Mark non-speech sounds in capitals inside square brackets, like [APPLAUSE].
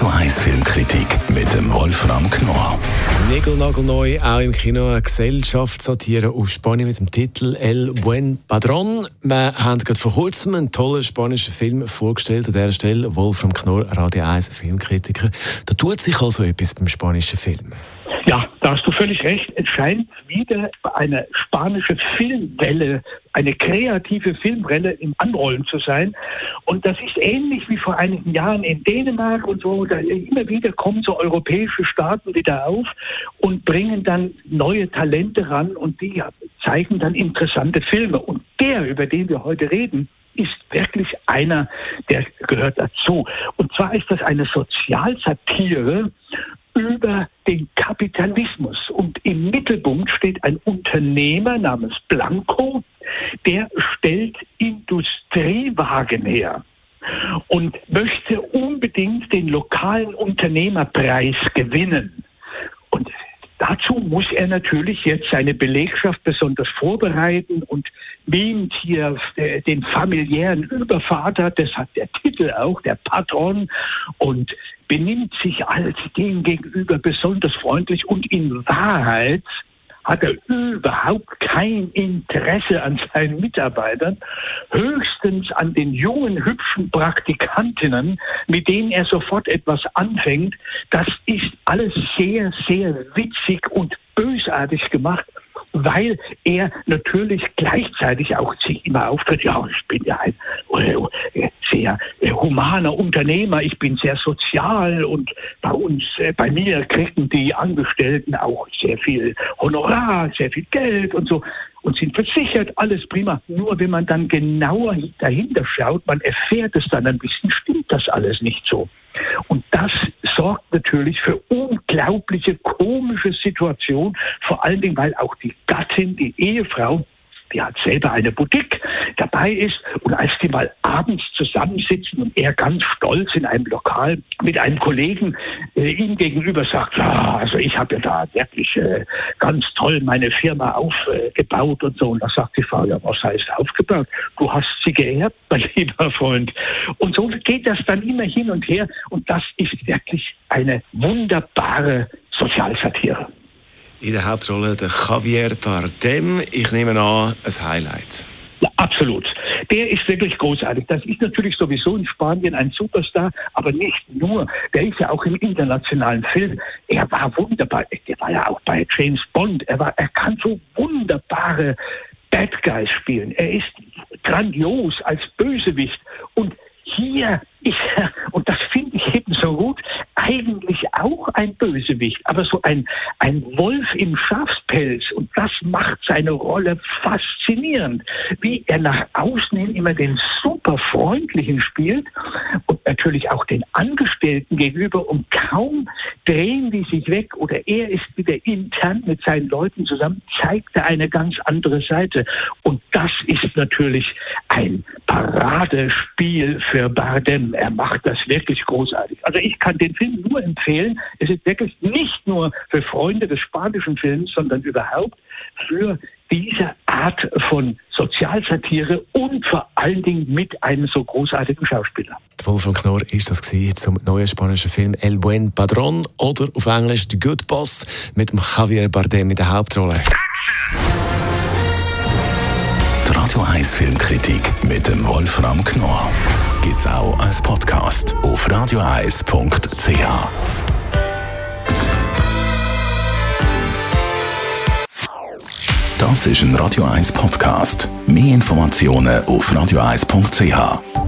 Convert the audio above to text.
Radio 1 Filmkritik mit dem Wolfram Knorr. Nägelnagelneu, auch im Kino, eine Gesellschaftssatire aus Spanien mit dem Titel El Buen Padrón. Wir haben gerade vor kurzem einen tollen spanischen Film vorgestellt. An dieser Stelle Wolfram Knorr, Radio 1 Filmkritiker. Da tut sich also etwas beim spanischen Film. Ja, da hast du völlig recht. Es scheint wieder eine spanische Filmwelle, eine kreative Filmwelle im Anrollen zu sein. Und das ist ähnlich wie vor einigen Jahren in Dänemark und so. Da immer wieder kommen so europäische Staaten wieder auf und bringen dann neue Talente ran und die zeigen dann interessante Filme. Und der, über den wir heute reden, ist wirklich einer, der gehört dazu. Und zwar ist das eine Sozialsatire über den Kapitalismus. Und im Mittelpunkt steht ein Unternehmer namens Blanco, der stellt Industriewagen her und möchte unbedingt den lokalen Unternehmerpreis gewinnen. Dazu muss er natürlich jetzt seine Belegschaft besonders vorbereiten und mimt hier den familiären Übervater, das hat der Titel auch, der Patron, und benimmt sich als dem gegenüber besonders freundlich und in Wahrheit hat er überhaupt kein Interesse an seinen Mitarbeitern, höchstens an den jungen, hübschen Praktikantinnen, mit denen er sofort etwas anfängt. Das ist alles sehr, sehr witzig und bösartig gemacht weil er natürlich gleichzeitig auch sich immer auftritt, ja, ich bin ja ein äh, sehr äh, humaner Unternehmer, ich bin sehr sozial und bei uns, äh, bei mir kriegen die Angestellten auch sehr viel Honorar, sehr viel Geld und so und sind versichert, alles prima. Nur wenn man dann genauer dahinter schaut, man erfährt es dann ein bisschen, stimmt das alles nicht so. Und das sorgt natürlich für unglaubliche komische Situationen, vor allen Dingen, weil auch die Gattin, die Ehefrau, die hat selber eine Boutique dabei ist. Und als die mal abends zusammensitzen und er ganz stolz in einem Lokal mit einem Kollegen äh, ihm gegenüber sagt, ja, also ich habe ja da wirklich äh, ganz toll meine Firma aufgebaut und so. Und da sagt die Frau, ja, was heißt aufgebaut? Du hast sie geerbt, [LAUGHS] mein lieber Freund. Und so geht das dann immer hin und her. Und das ist wirklich eine wunderbare Sozialsatire. In der Hauptrolle der Javier Bardem. Ich nehme an, ein Highlight. Ja, absolut. Der ist wirklich großartig. Das ist natürlich sowieso in Spanien ein Superstar, aber nicht nur. Der ist ja auch im internationalen Film. Er war wunderbar. Der war ja auch bei James Bond. Er, war, er kann so wunderbare Bad Guys spielen. Er ist grandios als Bösewicht. Und hier ist er, und das finde ich eben so gut, eigentlich auch ein Bösewicht, aber so ein, ein Wolf im Schafspelz. Und das macht seine Rolle faszinierend, wie er nach außen hin immer den super freundlichen spielt natürlich auch den Angestellten gegenüber. Und kaum drehen die sich weg oder er ist wieder intern mit seinen Leuten zusammen, zeigt er eine ganz andere Seite. Und das ist natürlich ein Paradespiel für Bardem. Er macht das wirklich großartig. Also ich kann den Film nur empfehlen. Es ist wirklich nicht nur für Freunde des spanischen Films, sondern überhaupt für diese Art von Sozialsatire und vor allen Dingen mit einem so großartigen Schauspieler. Wolfgang Knorr ist das zum neuen spanischen Film El Buen Padrón oder auf Englisch The Good Boss mit dem Javier Bardem in der Hauptrolle. Die Radio 1 Filmkritik mit dem Wolfram Knorr gibt's auch als Podcast auf radioeis.ch. Das ist ein Radio 1 Podcast. Mehr Informationen auf radioeis.ch.